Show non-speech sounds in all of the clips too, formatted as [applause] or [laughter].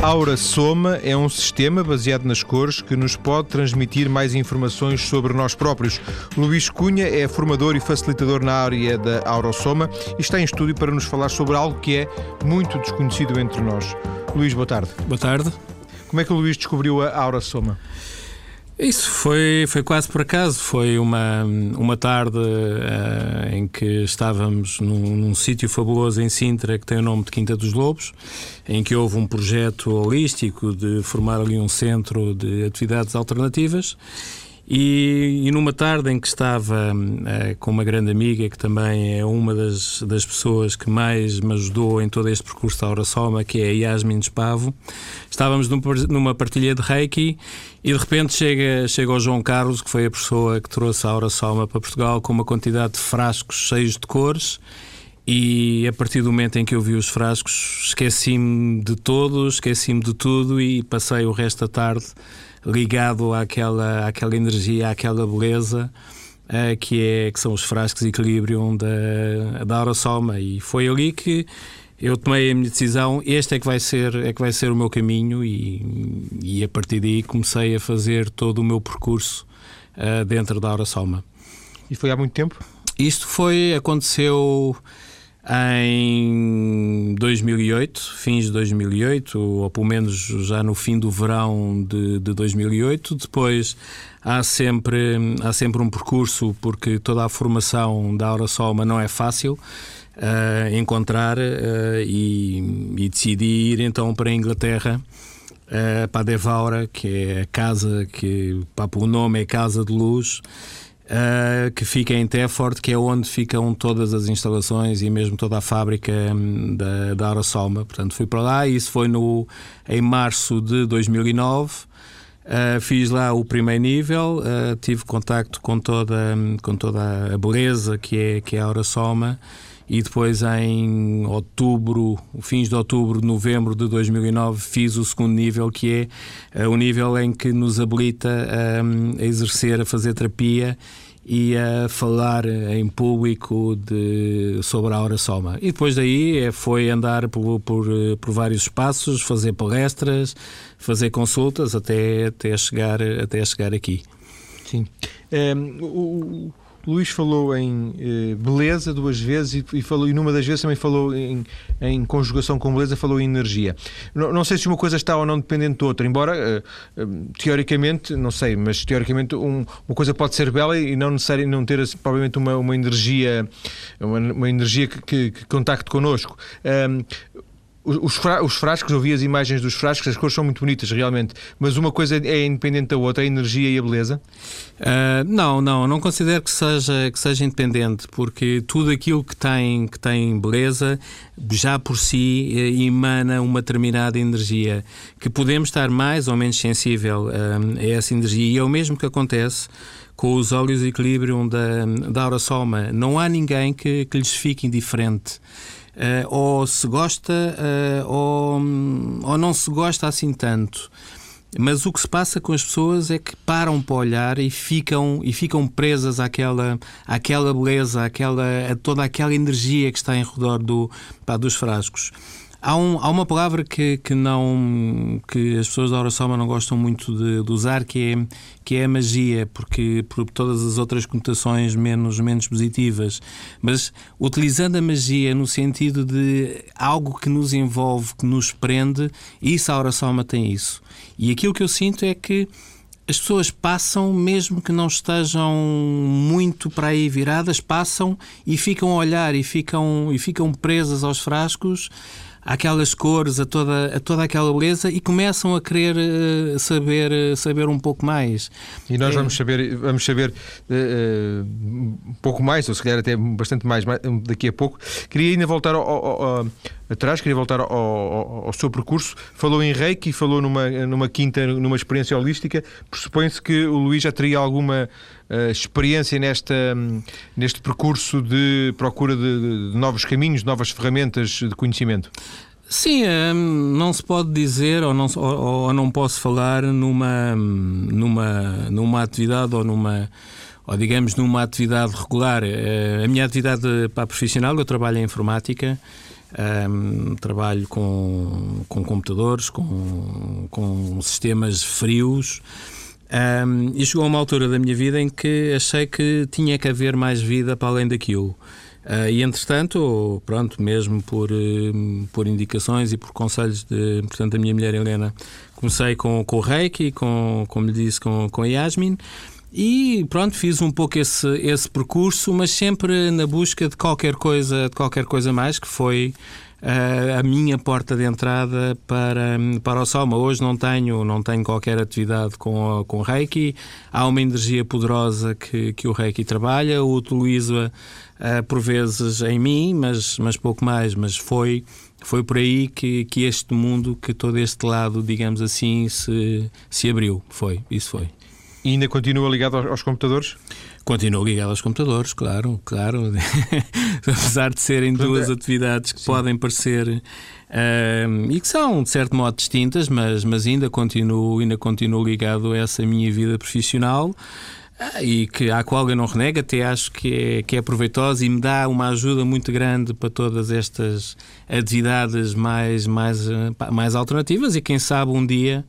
Aura Soma é um sistema baseado nas cores que nos pode transmitir mais informações sobre nós próprios. Luís Cunha é formador e facilitador na área da Aura Soma e está em estúdio para nos falar sobre algo que é muito desconhecido entre nós. Luís, boa tarde. Boa tarde. Como é que o Luís descobriu a Aura Soma? Isso foi, foi quase por acaso. Foi uma, uma tarde uh, em que estávamos num, num sítio fabuloso em Sintra que tem o nome de Quinta dos Lobos, em que houve um projeto holístico de formar ali um centro de atividades alternativas e, e, numa tarde em que estava uh, com uma grande amiga, que também é uma das, das pessoas que mais me ajudou em todo este percurso da Aura Soma, que é a Yasmin Espavo, estávamos num, numa partilha de Reiki e de repente chega, chega o João Carlos, que foi a pessoa que trouxe a Aura Soma para Portugal, com uma quantidade de frascos cheios de cores. E a partir do momento em que eu vi os frascos, esqueci-me de todos, esqueci-me de tudo e passei o resto da tarde ligado àquela, àquela energia, àquela beleza. Uh, que, é, que são os frascos de equilíbrio da, da Aura Soma. E foi ali que eu tomei a minha decisão, este é que vai ser, é que vai ser o meu caminho e, e a partir daí comecei a fazer todo o meu percurso uh, dentro da Aura Soma. E foi há muito tempo? Isto foi, aconteceu em 2008, fins de 2008, ou pelo menos já no fim do verão de, de 2008. Depois há sempre, há sempre um percurso, porque toda a formação da Aura Soma não é fácil. Uh, encontrar uh, e, e, decidi ir então para a Inglaterra, uh, para a Devaura, que é a casa que, pá, o nome é Casa de Luz, Uh, que fica em Tefort, que é onde ficam todas as instalações e mesmo toda a fábrica um, da, da Aurasolma. Portanto, fui para lá e isso foi no, em março de 2009. Uh, ah, fiz lá o primeiro nível, uh, tive contacto com toda, com toda a beleza que é, que é a Aurasolma e depois em outubro, fins de outubro, novembro de 2009, fiz o segundo nível, que é o nível em que nos habilita a, a exercer, a fazer terapia e a falar em público de, sobre a hora soma. E depois daí é, foi andar por, por, por, vários espaços, fazer palestras, fazer consultas até, até, chegar, até chegar aqui. Sim. Um, ehm, Luís falou em eh, beleza duas vezes e, e, falou, e numa das vezes também falou em, em conjugação com beleza, falou em energia. Não, não, sei se uma coisa está ou não dependente da outra, embora eh, eh, teoricamente, não sei, mas teoricamente um, uma coisa pode ser bela e não necessariamente não ter assim, provavelmente uma, uma energia, uma, uma energia que, que, que contacte connosco. Um, os, fra os frascos, eu vi as imagens dos frascos, as cores são muito bonitas realmente, mas uma coisa é independente da outra, a energia e a beleza? Uh, não, não, não considero que seja, que seja independente, porque tudo aquilo que tem, que tem beleza já por si eh, emana uma determinada energia, que podemos estar mais ou menos sensível uh, a essa energia, e é o mesmo que acontece com os óleos de equilíbrio da, da Aura Soma. Não há ninguém que, que lhes fique indiferente. Uh, ou se gosta uh, ou, ou não se gosta assim tanto. Mas o que se passa com as pessoas é que param para olhar e ficam, e ficam presas àquela, àquela beleza, àquela, a toda aquela energia que está em redor do, pá, dos frascos. Há, um, há uma palavra que, que, não, que as pessoas da oração não gostam muito de, de, usar, que é, que é a magia, porque por todas as outras conotações menos, menos positivas. Mas utilizando a magia no sentido de algo que nos envolve, que nos prende, isso a oração tem isso. E aquilo que eu sinto é que as pessoas passam, mesmo que não estejam muito para aí viradas, passam e ficam a olhar e ficam, e ficam presas aos frascos aquelas cores, a toda, a toda aquela beleza e começam a querer uh, saber, uh, saber um pouco mais. E nós é... vamos saber, vamos saber uh, um pouco mais, ou se calhar até bastante mais, daqui a pouco. Queria ainda voltar ao, ao, ao, atrás, queria voltar ao, seu percurso. Falou em Reiki, falou numa, numa quinta, numa experiência holística. Pressupõe-se que o Luís já teria alguma uh, experiência nesta, um, neste percurso de procura de, de, novos caminhos, novas ferramentas de conhecimento? Sim, hum, não se pode dizer ou não, ou, ou não posso falar numa, numa, numa atividade ou numa ou digamos numa atividade regular. Uh, a minha atividade para profissional, eu trabalho em informática, trabalho com, com computadores, com, com sistemas frios. Um, e chegou a uma altura da minha vida em que achei que tinha que haver mais vida para além daquilo. Uh, e entretanto, pronto, mesmo por, uh, por indicações e por conselhos de, portanto, da minha mulher Helena, comecei com, com o Reiki, com, como lhe disse, com, com a Yasmin. E pronto, fiz um pouco esse, esse percurso, mas sempre na busca de qualquer coisa, de qualquer coisa mais, que foi a minha porta de entrada para, para o Soma. Hoje não tenho, não tenho qualquer atividade com, com Reiki. Há uma energia poderosa que, que o Reiki trabalha, o utilizo uh, por vezes em mim, mas, mas pouco mais. Mas foi, foi por aí que, que este mundo, que todo este lado, digamos assim, se, se abriu. Foi, isso foi. E ainda continua ligado aos, computadores? Continuo ligado aos computadores, claro, claro. [laughs] Apesar de serem duas é. atividades que Sim. podem parecer uh, e que são de certo modo distintas, mas, mas ainda continuo, ainda continuo ligado a essa minha vida profissional. Ah, e que à qual eu não renego, até acho que é, que é proveitosa e me dá uma ajuda muito grande para todas estas atividades mais, mais, mais alternativas e quem sabe um dia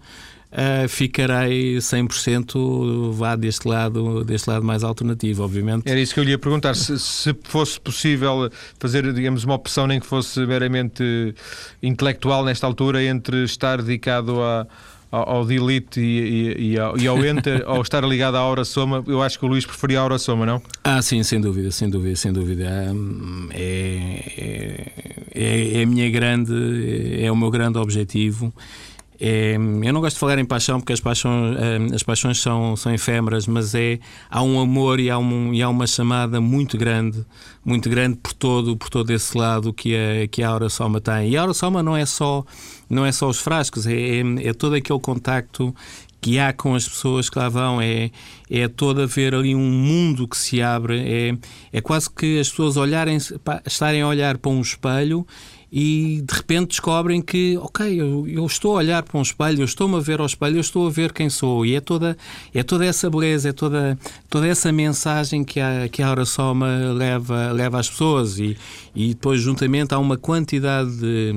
uh, ficarei 100% vá deste lado, deste lado mais alternativo, obviamente. Era isso que eu lhe ia perguntar, se, se fosse possível fazer, digamos, uma opção nem que fosse meramente intelectual nesta altura entre estar dedicado a ao, ao delete e, e, e, ao, e, ao, enter, [laughs] ou estar ligado à hora soma, eu acho que o Luís preferia a hora soma, não? Ah, sim, sem dúvida, sem dúvida, sem dúvida. É, é, é, é a minha grande, é o meu grande objetivo é, eu não gosto de falar em paixão porque as paixões, eh, as paixões são, são efêmeras, mas é, há um amor e há, um, e há uma chamada muito grande, muito grande por todo, por todo esse lado que a, que a Aura Soma tem. E a Aura Soma não é só, não é só os frascos, é, é, é todo aquele contacto que há com as pessoas que lá vão, é, é todo haver ali um mundo que se abre, é, é quase que as pessoas olharem, estarem a olhar para um espelho e de repente descobrem que, ok, eu, eu, estou a olhar para um espelho, eu estou-me a ver ao espelho, eu estou a ver quem sou. E é toda, é toda essa beleza, é toda, toda essa mensagem que a, que a Soma leva, leva às pessoas. E, e depois, juntamente, há uma quantidade de,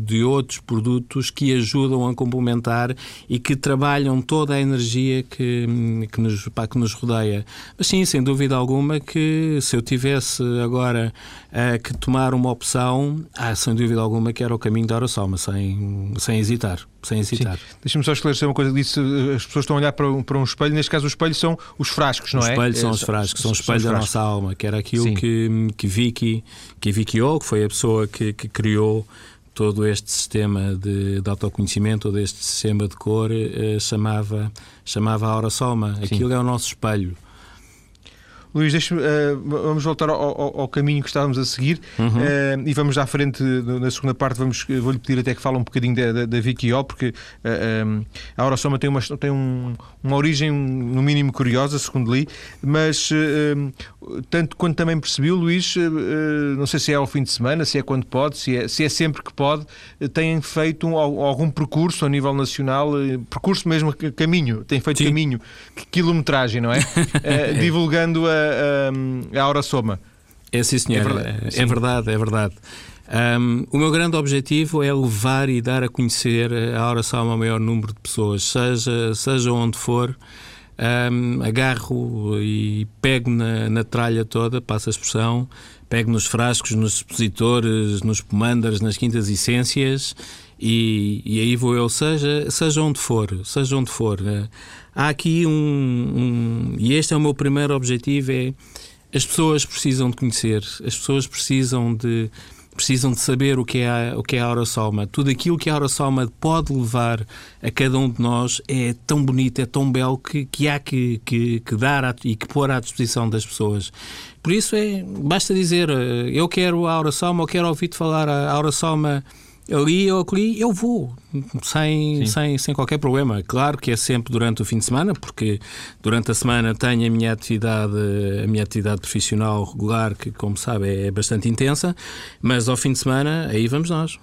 de outros produtos que ajudam a complementar e que trabalham toda a energia que, que, nos, pá, que nos rodeia. Mas sim, sem dúvida alguma, que se eu tivesse agora uh, que tomar uma opção, ah, sem dúvida alguma que era o caminho da oração, mas sem, sem hesitar. Sem hesitar. Deixa-me só esclarecer uma coisa. Disse, as pessoas estão a olhar para um, para um espelho, neste caso, o espelho são os frascos, não é? Os espelhos são os frascos, são os espelhos da nossa alma, que era aquilo que, que Vicky, que Vicky O, que foi a pessoa que, que criou todo este sistema de, de autoconhecimento, todo este sistema de cor, eh, chamava, chamava a Aura Soma. Aquilo Sim. é o nosso espelho. Luís, deixa, uh, vamos voltar ao, ao, ao, caminho que estávamos a seguir uhum. uh, e vamos à frente, na segunda parte, vamos, vou-lhe pedir até que fale um bocadinho da, da, da Vicky O, porque uh, eh, um, a Aurosoma tem, uma, tem um, uma origem, no mínimo, curiosa, segundo li, mas tanto quanto também percebi, Luís, não sei se é ao fim de semana, se é quando pode, se é, se é sempre que pode, têm feito um, algum percurso a nível nacional, percurso mesmo, caminho, têm feito Sim. caminho, quilometragem, não é? [laughs] divulgando a a, a Aura Soma. É sim, senhor. É verdade, é verdade. É verdade. Um, o meu grande objetivo é levar e dar a conhecer a Aura Soma ao maior número de pessoas, seja, seja onde for. Um, agarro e pego na, na tralha toda, passo a expressão, pego nos frascos, nos expositores, nos pomanders, nas quintas essências e, e aí vou eu, seja, seja onde for, seja onde for. Há aqui um, um, E este é o meu primeiro objetivo: é as pessoas precisam de conhecer, as pessoas precisam de precisam de saber o que é a, o que é a Aurosoma. Tudo aquilo que a Aurosoma pode levar a cada um de nós é tão bonito, é tão belo que, que há que, que, que dar a, e que pôr à disposição das pessoas. Por isso é basta dizer eu quero a Aurosoma, eu quero ouvir-te falar a Aurosoma ali ou ali, eu vou, sem, sem, sem qualquer problema. Claro que é sempre durante o fim de semana, porque durante a semana tenho a minha atividade, a minha atividade profissional regular, que, como sabe, é bastante intensa, mas ao fim de semana, aí vamos nós.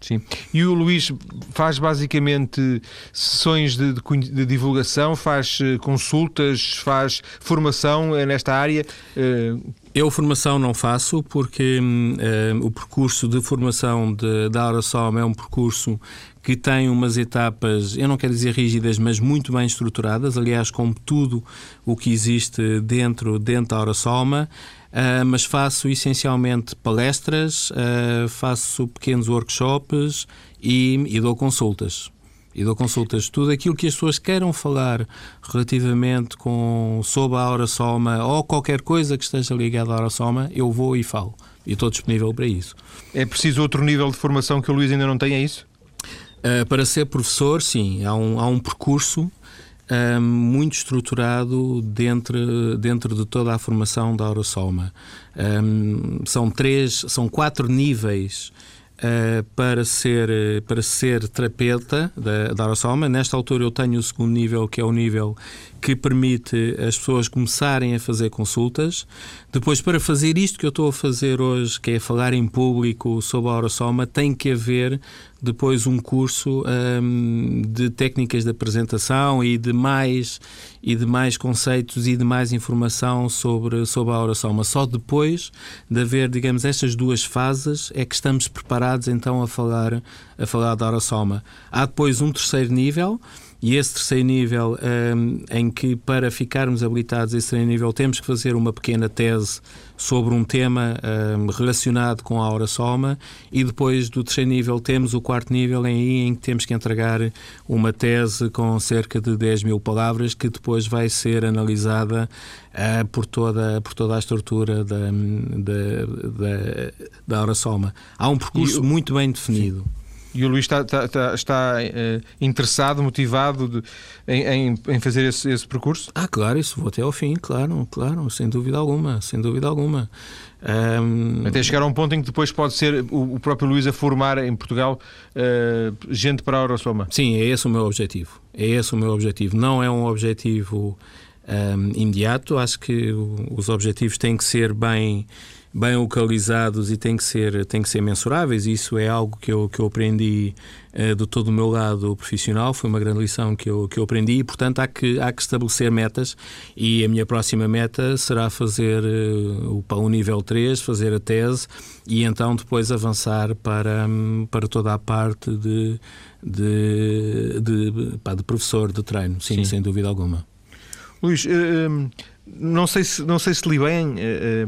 Sim. E o Luís faz basicamente sessões de, de, de divulgação, faz uh, consultas, faz formação uh, nesta área. Uh... Eu formação não faço porque o percurso de formação de, da Aurasom é um percurso que tem umas etapas, eu não quero dizer rígidas, mas muito bem estruturadas, aliás, como tudo o que existe dentro, dentro da Aurasolma. Uh, mas faço essencialmente palestras, uh, faço pequenos workshops e, e, dou consultas. E dou consultas. Tudo aquilo que as pessoas queiram falar relativamente com, sobre a Aura Soma ou qualquer coisa que esteja ligada à Aura Soma, eu vou e falo. E estou disponível para isso. É preciso outro nível de formação que o Luís ainda não tem, é isso? Uh, para ser professor, sim. Há um, há um percurso um, muito estruturado dentro, dentro de toda a formação da Aurosoma. Um, são três, são quatro níveis uh, para, ser, para ser terapeuta da, da Aurosoma. Nesta altura eu tenho o segundo nível, que é o nível que permite as pessoas começarem a fazer consultas. Depois, para fazer isto que eu estou a fazer hoje, que é falar em público sobre a Aurosoma, tem que haver depois um curso um, de técnicas de apresentação e de mais e de mais conceitos e de mais informação sobre sobre a oração. Mas só depois de haver, digamos, estas duas fases é que estamos preparados então a falar a falar da oração. Há depois um terceiro nível e esse terceiro nível, um, em que para ficarmos habilitados esse terceiro nível temos que fazer uma pequena tese sobre um tema um, relacionado com a aura soma e depois do terceiro nível temos o quarto nível em, em que temos que entregar uma tese com cerca de 10 mil palavras que depois vai ser analisada uh, por, toda, por toda a estrutura da, da, da, da aura soma. Há um percurso muito bem definido. Sim. E o Luís está, está, está, está uh, interessado, motivado de, em, em, fazer esse, esse, percurso? Ah, claro, isso vou até ao fim, claro, claro, sem dúvida alguma, sem dúvida alguma. Um... Até chegar a um ponto em que depois pode ser o, o próprio Luís a formar em Portugal uh, gente para a Eurosoma. Sim, é esse o meu objetivo. É esse o meu objetivo. Não é um objetivo um, imediato. Acho que os objetivos têm que ser bem bem localizados e têm que ser, têm que ser mensuráveis. Isso é algo que eu, que eu aprendi uh, do todo o meu lado profissional, foi uma grande lição que eu, que eu aprendi e, portanto, há que, há que estabelecer metas e a minha próxima meta será fazer uh, o, o nível 3, fazer a tese e então depois avançar para, para toda a parte de, de, de, pá, de professor de treino, sim, sim. sem dúvida alguma. Luís, uh, não sei se, não sei se li bem,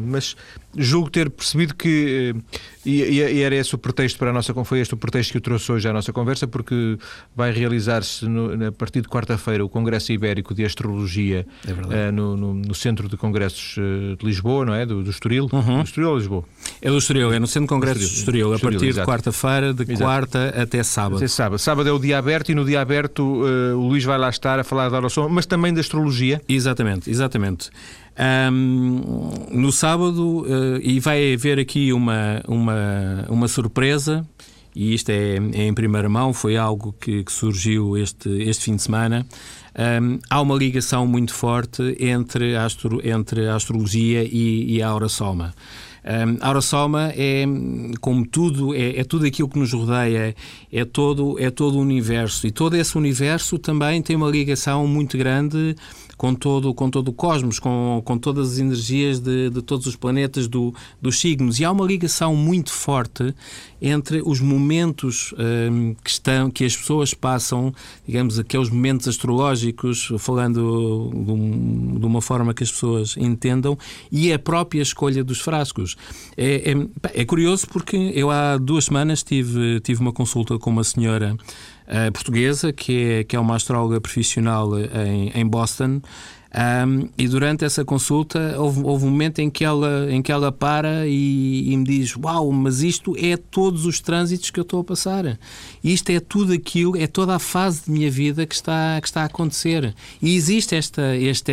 mas julgo ter percebido que, eh, e, e, era esse o pretexto para a nossa foi este o pretexto que eu trouxe hoje à nossa conversa, porque vai realizar-se a partir de quarta-feira o Congresso Ibérico de Astrologia é uh, no, no, no, Centro de Congressos eh, de Lisboa, não é? Do, do Estoril. Uhum. Do Estoril ou Lisboa? É do Estoril, é no Centro de Congressos do Estoril, a partir de quarta-feira, de exato. quarta até sábado. Até sábado. Sábado é o dia aberto e no dia aberto uh, o Luís vai lá estar a falar da oração, mas também da astrologia. Exatamente, exatamente. Um, no sábado, uh, e vai haver aqui uma, uma, uma surpresa, e isto é, é em primeira mão, foi algo que, que surgiu este, este fim de semana. Um, há uma ligação muito forte entre a, astro, entre a astrologia e, e a aura soma. Um, a Aurosoma é, como tudo, é, é, tudo aquilo que nos rodeia, é todo, é todo o universo. E todo esse universo também tem uma ligação muito grande com todo, com todo o cosmos, com, com todas as energias de, de todos os planetas do, dos signos. E há uma ligação muito forte entre os momentos um, que, estão, que as pessoas passam, digamos, aqueles momentos astrológicos, falando de, um, de, uma forma que as pessoas entendam, e a própria escolha dos frascos. É, é, é curioso porque eu há duas semanas tive, tive uma consulta com uma senhora uh, portuguesa, que é, que é uma astróloga profissional em, em Boston. Um, e durante essa consulta houve, houve, um momento em que ela, em que ela para e, e, me diz: Uau, mas isto é todos os trânsitos que eu estou a passar. Isto é tudo aquilo, é toda a fase de minha vida que está, que está a acontecer. E existe esta, esta,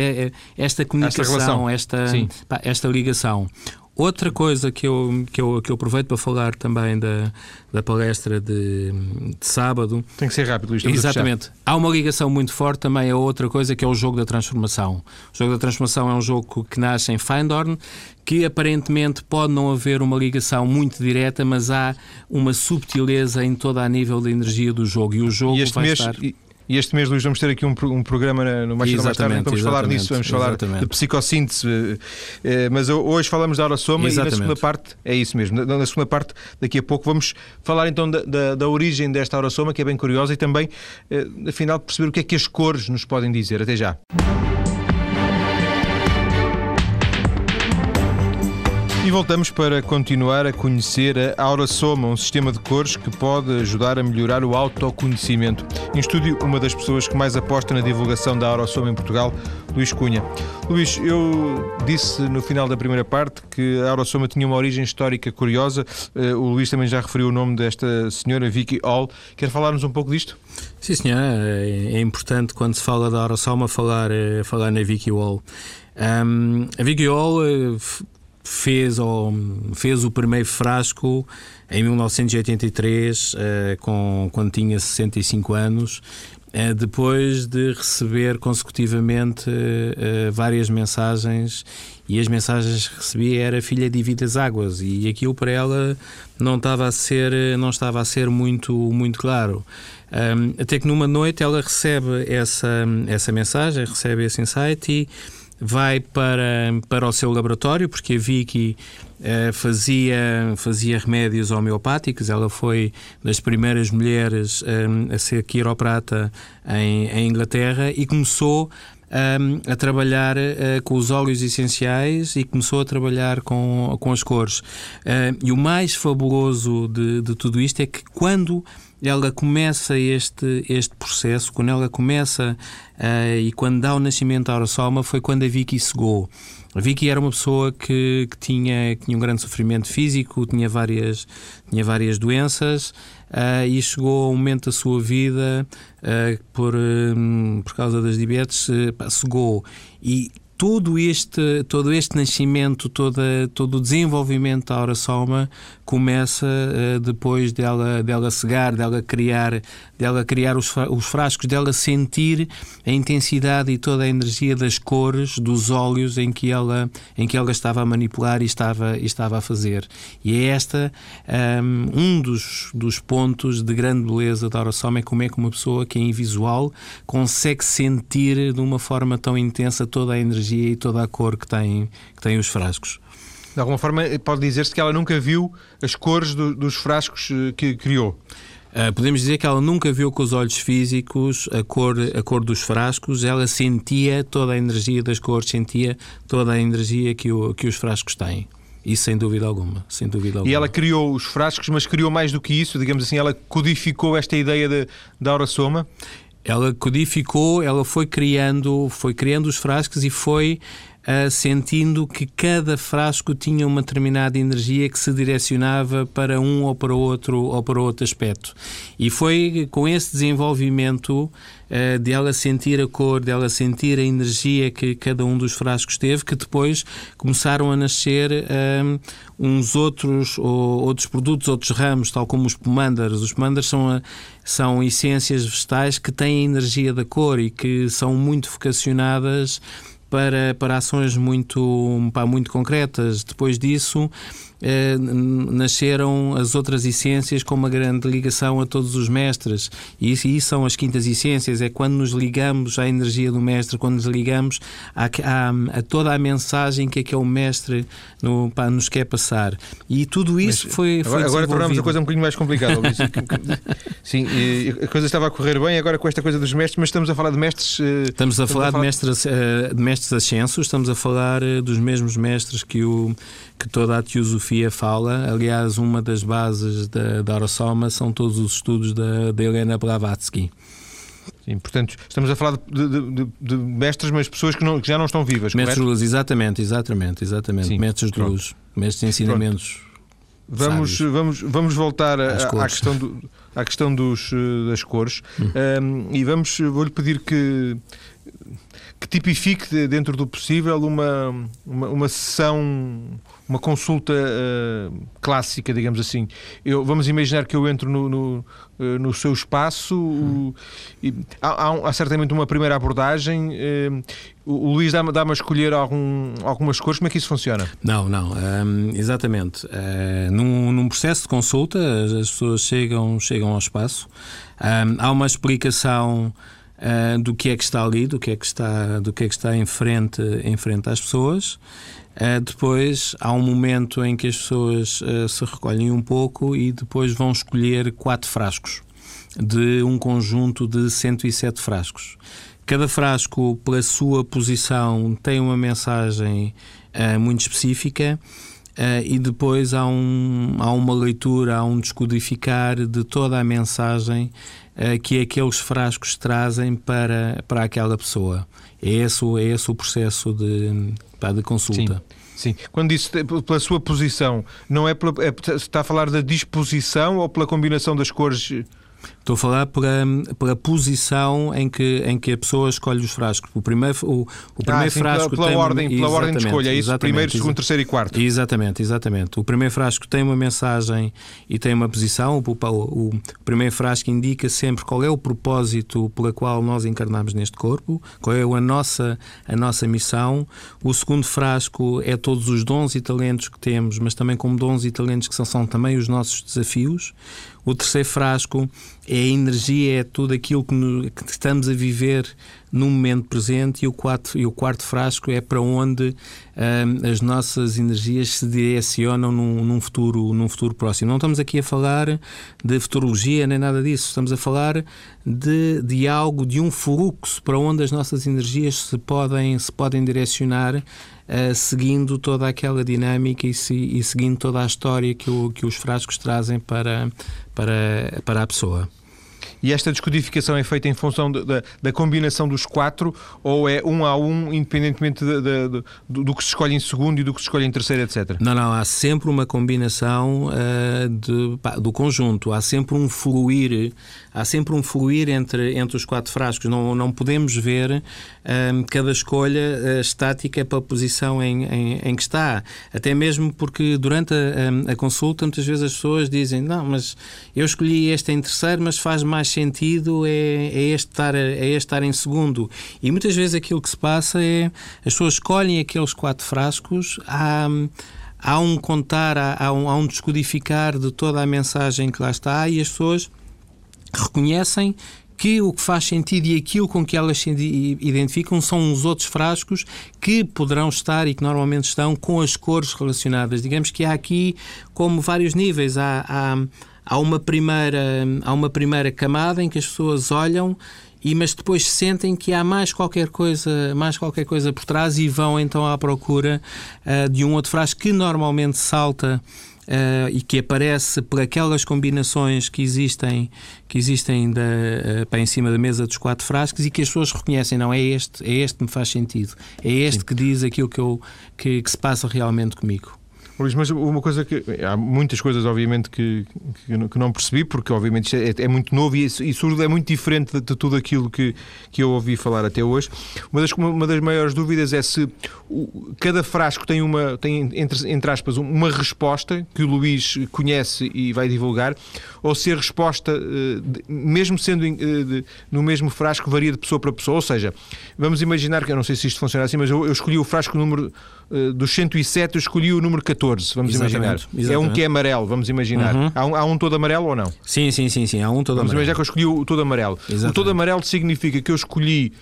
esta comunicação, esta, esta, pá, esta ligação. Outra coisa que eu, que eu, que eu aproveito para falar também da, da palestra de, de sábado. Tem que ser rápido, Luís. Exatamente. Há uma ligação muito forte também a outra coisa que é o jogo da transformação. O jogo da transformação é um jogo que nasce em Findorn, que aparentemente pode não haver uma ligação muito direta, mas há uma subtileza em toda a nível da energia do jogo. E o jogo e vai mês, estar. E este mês, Luís, vamos ter aqui um, um programa no Mais Cedo Mais Tarde, vamos falar disso, vamos falar exatamente. de psicossíntese. Eh, eh, mas hoje falamos da Aurosoma e na segunda parte, é isso mesmo, na, segunda parte, daqui a pouco, vamos falar então da, da, da origem desta Aurosoma, que é bem curiosa, e também, eh, afinal, perceber o que é que as cores nos podem dizer. Até já. E voltamos para continuar a conhecer a Aurasoma, um sistema de cores que pode ajudar a melhorar o autoconhecimento. Em estúdio, uma das pessoas que mais aposta na divulgação da Aurasoma em Portugal, Luís Cunha. Luís, eu disse no final da primeira parte que a Aurosoma tinha uma origem histórica curiosa. Eh, o Luís também já referiu o nome desta senhora, Vicky Hall. Quer falar-nos um pouco disto? Sim, senhora. É importante quando se fala da Aurosoma falar, eh, falar na Vicky Hall. Um, a Vicky Hall eh, fez, ou, fez o primeiro frasco em 1983, uh, eh, com, quando tinha 65 anos, uh, depois de receber consecutivamente uh, várias mensagens e as mensagens que recebia era filha divide as águas e aquilo para ela não estava a ser não estava a ser muito muito claro. Um, até que numa noite ela recebe essa essa mensagem recebe esse insight e vai para, para o seu laboratório, porque a Vicky uh, fazia, fazia remédios homeopáticos, ela foi das primeiras mulheres eh, a ser quiroprata em, em Inglaterra e começou um, a trabalhar uh, com os óleos essenciais e começou a trabalhar com, com as cores. Uh, e o mais fabuloso de, de tudo isto é que quando ela começa este, este processo, quando ela começa uh, e quando dá o nascimento à Aurosoma, foi quando a Vicky cegou. A Vicky era uma pessoa que, que, tinha, que tinha um grande sofrimento físico, tinha várias, tinha várias doenças uh, e chegou a um momento da sua vida, uh, por, um, por causa das diabetes, uh, cegou. E todo este, todo este nascimento, toda, todo o desenvolvimento da Aura Soma começa uh, depois dela, dela cegar, dela criar, dela criar os, os frascos, dela sentir a intensidade e toda a energia das cores, dos óleos em que ela, em que ela estava a manipular e estava, e estava a fazer. E é esta um, um dos, dos pontos de grande beleza da Aura Soma, é como é que uma pessoa que é invisual consegue sentir de uma forma tão intensa toda a energia e toda a cor que tem, que tem os frascos. De alguma forma, pode dizer-se que ela nunca viu as cores do, dos frascos eh, que criou. Uh, podemos dizer que ela nunca viu com os olhos físicos a cor, a cor dos frascos, ela sentia toda a energia das cores, sentia toda a energia que, o, que os frascos têm. Isso sem dúvida alguma, sem dúvida alguma. E ela criou os frascos, mas criou mais do que isso, digamos assim, ela codificou esta ideia de, da Aura Soma? Ela codificou, ela foi criando, foi criando os frascos e foi uh, sentindo que cada frasco tinha uma determinada energia que se direcionava para um ou para outro ou para outro aspecto. E foi com esse desenvolvimento uh, de ela sentir a cor, de ela sentir a energia que cada um dos frascos teve, que depois começaram a nascer uh, uns outros ou, outros produtos, outros ramos, tal como os pomandares. Os pomandares são, são essências vegetais que têm a energia da cor e que são muito vocacionadas para, para ações muito, muito concretas. Depois disso, eh, nasceram as outras essências com uma grande ligação a todos os mestres. E isso, isso, são as quintas essências, é quando nos ligamos à energia do mestre, quando nos ligamos a, a, a toda a mensagem que aquele mestre no, pá, nos quer passar. E tudo isso Mas, foi, foi. Agora, agora tornamos a coisa um bocadinho mais complicada, Luís. [laughs] Sim, a coisa estava a correr bem agora com esta coisa dos mestres, mas estamos a falar de mestres. Eh, estamos a, estamos falar, a falar de mestres, eh, de mestres ascensos, estamos a falar dos mesmos mestres que, o, que toda a teosofia filosofia fala. Aliás, uma das bases da, da Orosoma são todos os estudos da, da Helena Blavatsky. Sim, portanto, estamos a falar de, de, de, mestres, mas pessoas que, não, que, já não estão vivas. Mestres de luz, exatamente, exatamente, exatamente. Sim, mestres de luz, mestres de ensinamentos. Vamos, vamos, vamos voltar a, à questão, do, à questão dos, eh, das cores hum. um, e vamos, vou-lhe pedir que que tipifique dentro do possível uma, uma, uma sessão, uma consulta uh, clássica, digamos assim. Eu, vamos imaginar que eu entro no, no, uh, no seu espaço, uh, e, há, há, há, certamente uma primeira abordagem. o Luís dá-me dá a escolher algum, algumas cores, como é que isso funciona? Não, não, um, exatamente. Num, num, processo de consulta, as pessoas chegam, chegam ao espaço, um, há uma explicação uh, do que é que está ali, do que é que está, do que é que está em frente, em frente às pessoas. Uh, depois há um momento em que as pessoas uh, se recolhem um pouco e depois vão escolher quatro frascos de um conjunto de 107 frascos. Cada frasco, pela sua posição, tem uma mensagem muito específica. Uh, e depois há, um, há uma leitura, há um descodificar de toda a mensagem uh, que aqueles frascos trazem para, para aquela pessoa. É esse, é esse o processo de, pá, de consulta. Sim. Sim. Quando disse pela sua posição, não é, pela, é está a falar da disposição ou pela combinação das cores? Estou a falar pela, pela posição em que, em que a pessoa escolhe os frascos. O primeiro, o, o primeiro ah, sim, frasco pela, pela tem ordem, pela ordem de escolha, é isso? Primeiro, segundo, terceiro e quarto. Exatamente, exatamente. O primeiro frasco tem uma mensagem e tem uma posição. O, o, o primeiro frasco indica sempre qual é o propósito pela qual nós encarnamos neste corpo, qual é a nossa, a nossa missão. O segundo frasco é todos os dons e talentos que temos, mas também como dons e talentos que são, são também os nossos desafios. O terceiro frasco é a energia, é tudo aquilo que, no, que estamos a viver no momento presente e o quarto, e o quarto frasco é para onde um, as nossas energias se direcionam num, num, futuro, num futuro próximo. Não estamos aqui a falar de futurologia nem nada disso, estamos a falar de, de algo, de um fluxo para onde as nossas energias se podem, se podem direcionar uh, seguindo toda aquela dinâmica e, se, e, seguindo toda a história que, o, que os frascos trazem para, para, para a pessoa. E esta descodificação é feita em função de, de, da combinação dos quatro ou é um a um, independentemente de, do, que se escolhe em segundo e do que se escolhe em terceiro, etc? Não, não, há sempre uma combinação uh, pá, do conjunto, há sempre um fluir, há sempre um fluir entre, entre os quatro frascos. Não, não podemos ver um, eh, cada escolha uh, estática para a posição em, em, em, que está. Até mesmo porque durante a, a consulta muitas vezes as pessoas dizem não, mas eu escolhi este em terceiro, mas faz mais sentido é, é, este estar, é este estar em segundo. E muitas vezes aquilo que se passa é as pessoas escolhem aqueles quatro frascos, há, há um contar, há, há, um, há um descodificar de toda a mensagem que lá está e as pessoas reconhecem que o que faz sentido e aquilo com que elas se identificam são os outros frascos que poderão estar e que normalmente estão com as cores relacionadas. Digamos que há aqui como vários níveis. Há, há há uma primeira, há uma primeira camada em que as pessoas olham e mas depois sentem que há mais qualquer coisa, mais qualquer coisa por trás e vão então à procura uh, de um outro frasco que normalmente salta Uh, e que aparece por aquelas combinações que existem que existem da, uh, para em cima da mesa dos quatro frascos e que as pessoas reconhecem. Não é este é este que me faz sentido. É este Sim. que diz aquilo que eu que, que se passa realmente comigo Luís, mas uma coisa que. Há muitas coisas, obviamente, que, que, não percebi, porque, obviamente, é, é, muito novo e, e surdo é muito diferente de, de, tudo aquilo que, que eu ouvi falar até hoje. Uma das, uma das maiores dúvidas é se o, cada frasco tem, uma, tem entre, entre aspas, uma resposta que o Luís conhece e vai divulgar, ou se a resposta, eh, mesmo sendo eh, no mesmo frasco, varia de pessoa para pessoa. Ou seja, vamos imaginar que, eu não sei se isto funciona assim, mas eu, eu escolhi o frasco número dos 107 eu escolhi o número 14, vamos exatamente, imaginar. Exatamente. É um que é amarelo, vamos imaginar. Uhum. Há, um, há, um, todo amarelo ou não? Sim, sim, sim, sim. há um todo vamos amarelo. Vamos imaginar que eu escolhi o todo amarelo. Exatamente. O todo amarelo significa que eu escolhi,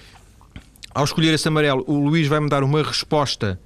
ao escolher esse amarelo, o Luís vai-me dar uma resposta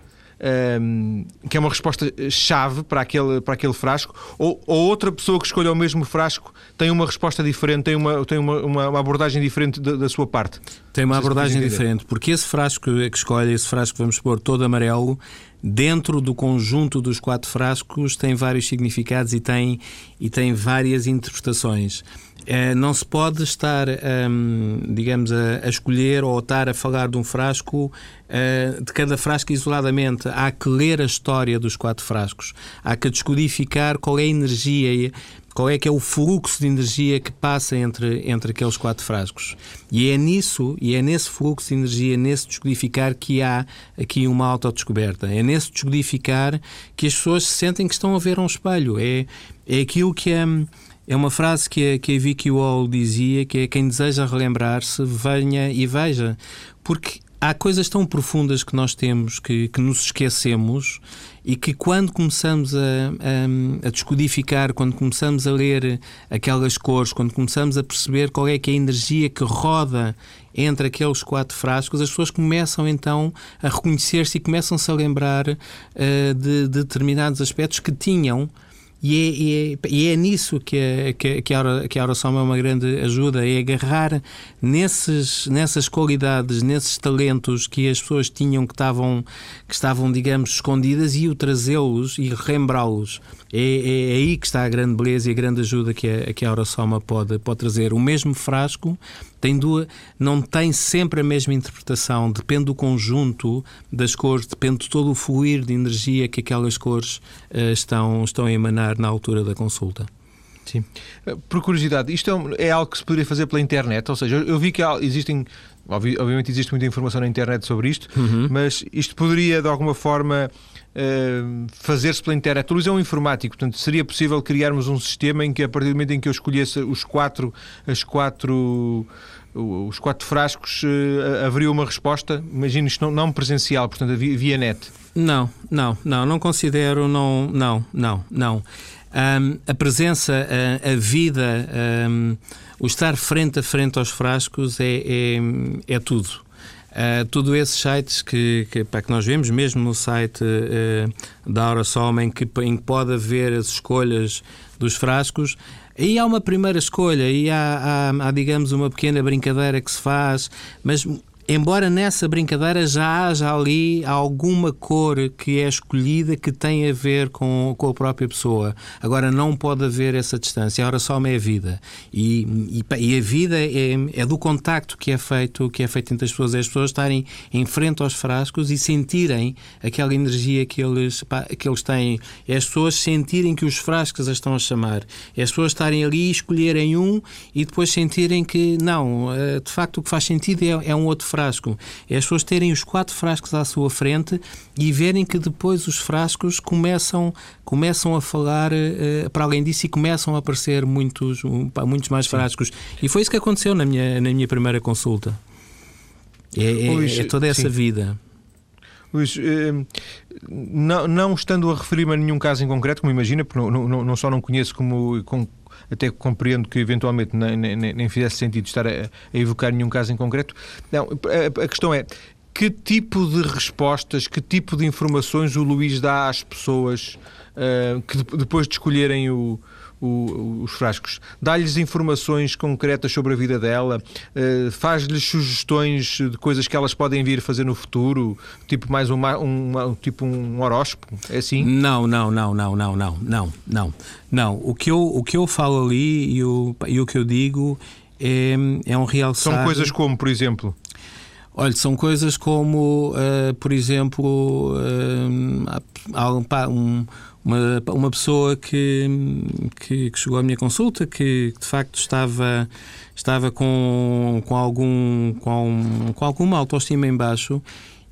um, que é uma resposta chave para aquele, para aquele frasco, ou, ou, outra pessoa que escolha o mesmo frasco tem uma resposta diferente, tem uma, tem uma, uma, uma abordagem diferente da, da, sua parte? Tem uma abordagem diferente, porque esse frasco que escolhe, esse frasco que vamos pôr todo amarelo, dentro do conjunto dos quatro frascos tem vários significados e tem, e tem várias interpretações. Eh, não se pode estar, um, digamos, a, escolher ou estar a falar de um frasco, uh, de cada frasco isoladamente. Há que ler a história dos quatro frascos. Há que descodificar qual é a energia qual é que é o fluxo de energia que passa entre, entre aqueles quatro frascos. E é nisso, e é nesse fluxo de energia, nesse descodificar que há aqui uma autodescoberta. É nesse descodificar que as pessoas sentem que estão a ver um espelho. É, é aquilo que é, é uma frase que a, que a Vicky Wall dizia, que é quem deseja relembrar-se, venha e veja. Porque há coisas tão profundas que nós temos que, que nos esquecemos e que quando começamos a, a, a, descodificar, quando começamos a ler aquelas cores, quando começamos a perceber qual é que é a energia que roda entre aqueles quatro frascos, as pessoas começam então a reconhecer-se e começam-se a lembrar uh, de, de determinados aspectos que tinham e é, e é, e é nisso que a, que, que a oração é uma grande ajuda, é agarrar nesses, nessas qualidades, nesses talentos que as pessoas tinham que estavam, que estavam digamos, escondidas e o trazê-los e relembrá-los. É, é, é, aí que está a grande beleza e a grande ajuda que a, que a Orasoma pode, pode trazer. O mesmo frasco tem duas, não tem sempre a mesma interpretação, depende do conjunto das cores, depende de todo o fluir de energia que aquelas cores uh, estão, estão a emanar na altura da consulta. Sim. Eh, por curiosidade, isto é, é, algo que se poderia fazer pela internet? Ou seja, eu vi que há, existem, obviamente existe muita informação na internet sobre isto, uhum. mas isto poderia de alguma forma uh, fazer-se pela internet. Luís é um informático, portanto seria possível criarmos um sistema em que a partir do momento em que eu escolhesse os quatro, as quatro os quatro frascos uh, haveria uma resposta, imagino isto não, não presencial, portanto via, via net. Não, não, não, não considero, não, não, não, não. Um, a presença, a, a vida, um, o estar frente a frente aos frascos é, é, é tudo. Uh, tudo esses sites que, que, que nós vemos, mesmo no site uh, da Hora Soma, em que, em que pode haver as escolhas dos frascos, aí há uma primeira escolha, aí há, há, há, digamos, uma pequena brincadeira que se faz, mas embora nessa brincadeira já haja ali alguma cor que é escolhida que tem a ver com, com a própria pessoa. Agora, não pode haver essa distância. A oração é a vida. E, e, e, a vida é, é do contacto que é feito que é feito entre as pessoas. É as pessoas estarem em frente aos frascos e sentirem aquela energia que eles, que eles têm. É as pessoas sentirem que os frascos as estão a chamar. É as pessoas estarem ali escolherem um e depois sentirem que, não, eh, de facto o que faz sentido é, é um outro frasco frasco. É as pessoas terem os quatro frascos à sua frente e verem que depois os frascos começam, começam a falar uh, para além disso e começam a aparecer muitos, muitos mais frascos. E foi isso que aconteceu na minha, na minha primeira consulta. É, é, é toda essa sim. vida. Luís, eh, não, não estando a referir-me a nenhum caso em concreto, como imagina, porque não, não, não só não conheço como, como até compreendo que eventualmente nem, nem, nem fizesse sentido estar a, a, evocar nenhum caso em concreto. Não, a, a questão é que tipo de respostas, que tipo de informações o Luís dá às pessoas uh, que depois de escolherem o, o, os frascos. Dá-lhes informações concretas sobre a vida dela, uh, faz-lhes sugestões de coisas que elas podem vir fazer no futuro, tipo mais um, um, tipo um horóscopo, é assim? Não, não, não, não, não, não, não, não. Não, o que eu, o que eu falo ali e o, e o que eu digo é, é um realçar... São coisas como, por exemplo? Olha, são coisas como, uh, por exemplo, uh, um, uma, uma pessoa que, que, que, chegou à minha consulta que de facto estava, estava com, com, algum, com, com alguma autoestima em baixo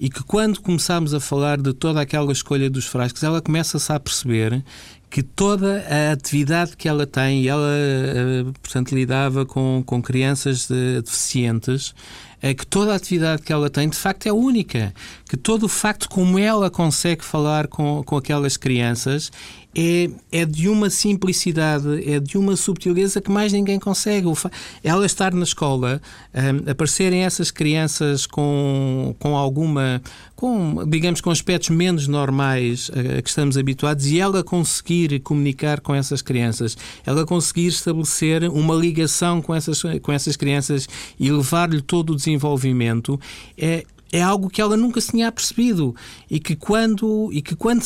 e que quando começámos a falar de toda aquela escolha dos frascos, ela começa-se a perceber que toda a atividade que ela tem, ela, eh, portanto, lidava com, com crianças deficientes, é que toda a atividade que ela tem de facto é única, que todo o facto como ela consegue falar com, com aquelas crianças é, é de uma simplicidade, é de uma subtileza que mais ninguém consegue. Ela estar na escola, um, aparecerem essas crianças com, com alguma, com, digamos, com aspectos menos normais a, a que estamos habituados e ela conseguir comunicar com essas crianças, ela conseguir estabelecer uma ligação com essas, com essas crianças e levar-lhe todo o desenvolvimento, é, é algo que ela nunca se tinha percebido e que quando e que quando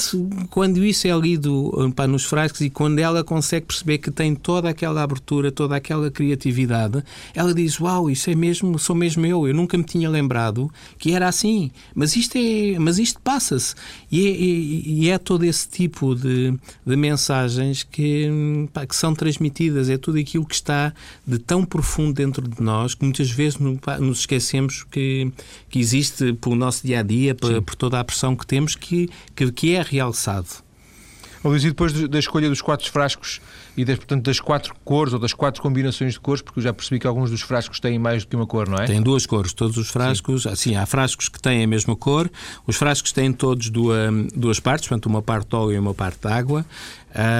quando isso é lido pá, nos frascos e quando ela consegue perceber que tem toda aquela abertura toda aquela criatividade ela diz uau isso é mesmo sou mesmo eu. Eu nunca me tinha lembrado que era assim. Mas isto é mas isto passa-se. E, é, e, é todo esse tipo de, de mensagens que pá, que são transmitidas. É tudo aquilo que está de tão profundo dentro de nós que muitas vezes nos esquecemos que que existe existe pelo nosso dia a dia, por, por toda a pressão que temos, que, que, que é realçado. Oh, Luís, e depois da escolha dos quatro frascos e das, portanto, das quatro cores ou das quatro combinações de cores, porque eu já percebi que alguns dos frascos têm mais do que uma cor, não é? Tem duas cores, todos os frascos. Sim, assim, há frascos que têm a mesma cor, os frascos têm todos duas, duas partes, portanto, uma parte de óleo e uma parte de água.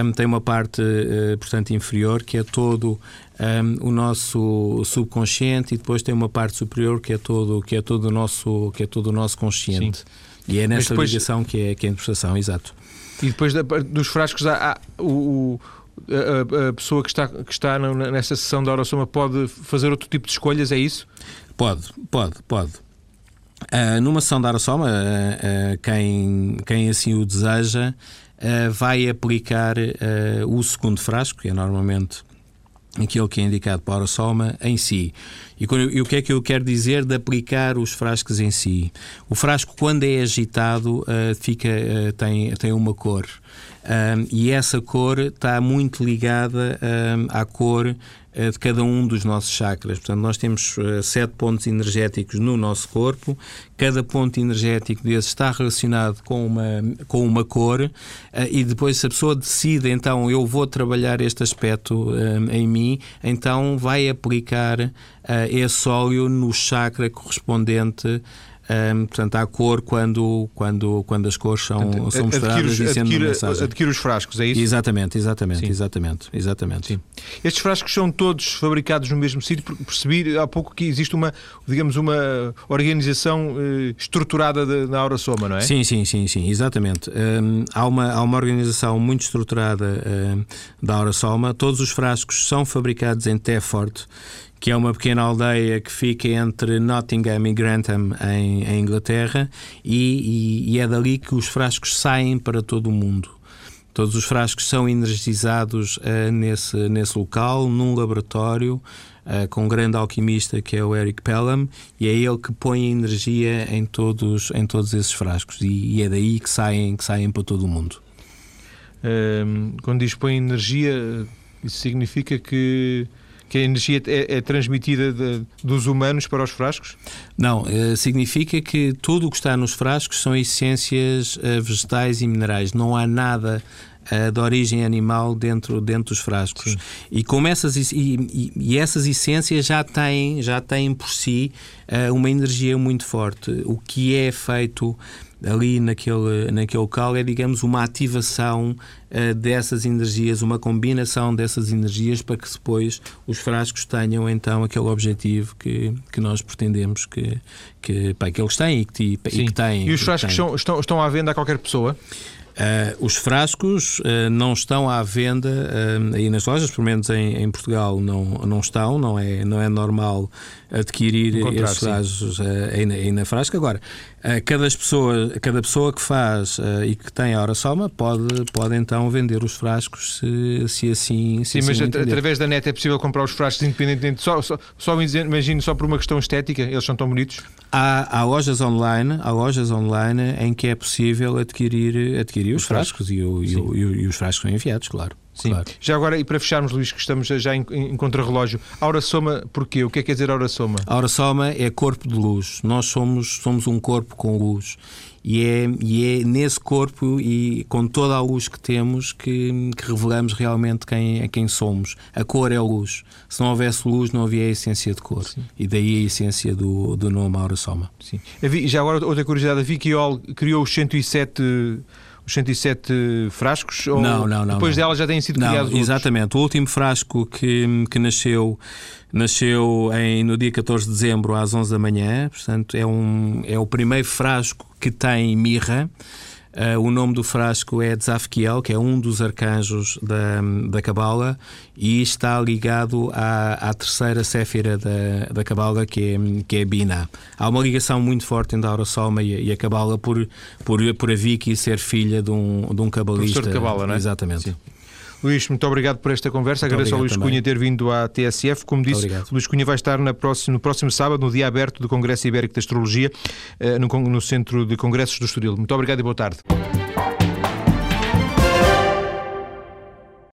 Um, tem uma parte, uh, portanto, inferior, que é todo um, o nosso subconsciente, e depois tem uma parte superior, que é todo, que é todo, o, nosso, que é todo o nosso consciente. Sim. E é nessa depois... ligação que é, que é a interpretação, exato. E depois da, dos frascos há, há o, a, a, pessoa que está, que está nessa sessão da oração pode fazer outro tipo de escolhas, é isso? Pode, pode, pode. Uh, numa sessão da Arasoma, uh, uh, quem, quem assim o deseja vai aplicar o segundo frasco, que é normalmente aquilo que é indicado para a Arasoma, em si. E, e, o que é que eu quero dizer de aplicar os frascos em si? O frasco, quando é agitado, fica, tem, tem uma cor. Um, e essa cor está muito ligada um, à cor uh, de cada um dos nossos chakras. Portanto, nós temos uh, sete pontos energéticos no nosso corpo, cada ponto energético desse está relacionado com uma, com uma cor, uh, e depois, se a pessoa decide, então, eu vou trabalhar este aspecto em mim, então vai aplicar esse óleo no chakra correspondente um, portanto, há cor quando, quando, quando as cores são, portanto, são mostradas e sendo adquire, mensagem. Adquire os frascos, é isso? Exatamente, exatamente, Sim. exatamente, exatamente. Sim. Estes frascos são todos fabricados no mesmo sítio, porque percebi há pouco que existe uma, digamos, uma organização eh, estruturada de, na Aura Soma, não é? Sim, sim, sim, sim, exatamente. Um, há, uma, há uma organização muito estruturada um, da Aura Soma. Todos os frascos são fabricados em Tefford que é uma pequena aldeia que fica entre Nottingham e Grantham, em, em Inglaterra, e, e, e, é dali que os frascos saem para todo o mundo. Todos os frascos são energizados uh, nesse, nesse local, num laboratório, uh, com um grande alquimista que é o Eric Pelham, e é ele que põe energia em todos, em todos esses frascos, e, e é daí que saem, que saem para todo o mundo. Um, quando diz põe energia, isso significa que que a energia é, é transmitida de, dos humanos para os frascos? Não, eh, significa que tudo o que está nos frascos são essências eh, vegetais e minerais. Não há nada uh, de origem animal dentro, dentro dos frascos. Sim. E como essas, e, e, essas essências já têm, já têm por si uh, uma energia muito forte. O que é feito ali naquele, naquele local é, digamos, uma ativação uh, dessas energias, uma combinação dessas energias para que depois os frascos tenham então aquele objetivo que, que nós pretendemos que, que, pá, que eles têm e que, e que têm. E os frascos são, estão, estão à venda a qualquer pessoa? Uh, os frascos uh, não estão à venda uh, aí nas lojas, pelo menos em, em, Portugal não, não estão, não é, não é normal adquirir esses frascos aí, na, aí na frasca. Agora, cada, pessoa, cada pessoa que faz e que tem a hora soma pode, pode então vender os frascos se, se assim se Sim, assim mas entender. através da net é possível comprar os frascos independentemente, só, só, só imagino só por uma questão estética, eles são tão bonitos? Há, há, lojas online, há lojas online em que é possível adquirir, adquirir os, os frascos, e, o, e, o, e, os frascos são enviados, claro. Sim. Claro. Já agora, e para fecharmos, Luís, que estamos já em, em contrarrelógio, Aura Soma, porquê? O que é que quer dizer Aura Soma? Aura Soma é corpo de luz. Nós somos, somos um corpo com luz. E é, e é nesse corpo e com toda a luz que temos que, que revelamos realmente quem, é quem somos. A cor é a luz. Se não houvesse luz, não havia a essência de cor. Sim. E daí a essência do, do nome Aura Soma. Sim. Já agora, outra curiosidade: a Vicky Hall criou os 107 os 107 frascos? Ou não, não, não. Depois não. dela já têm sido não, criados Exatamente. Outros? O último frasco que, que nasceu nasceu em, no dia 14 de dezembro às 11 da manhã. Portanto, é, um, é o primeiro frasco que tem mirra. Uh, o nome do frasco é Tzafkiel, que é um dos arcanjos da, da Cabala e está ligado à, à terceira séfira da, da Cabala, que é, que é Bina. Há uma ligação muito forte entre a Aurosoma e, e a Cabala por, por, por a Vicky ser filha de um, de um cabalista. Professor de Cabala, não é? Exatamente. Sim. Luís, muito obrigado por esta conversa. Muito Agradeço ao Luís também. Cunha ter vindo à TSF. Como disse, obrigado. Luís Cunha vai estar próxima, no próximo sábado, no dia aberto do Congresso Ibérico de Astrologia, eh, no, no Centro de Congressos do Estoril. Muito obrigado e boa tarde.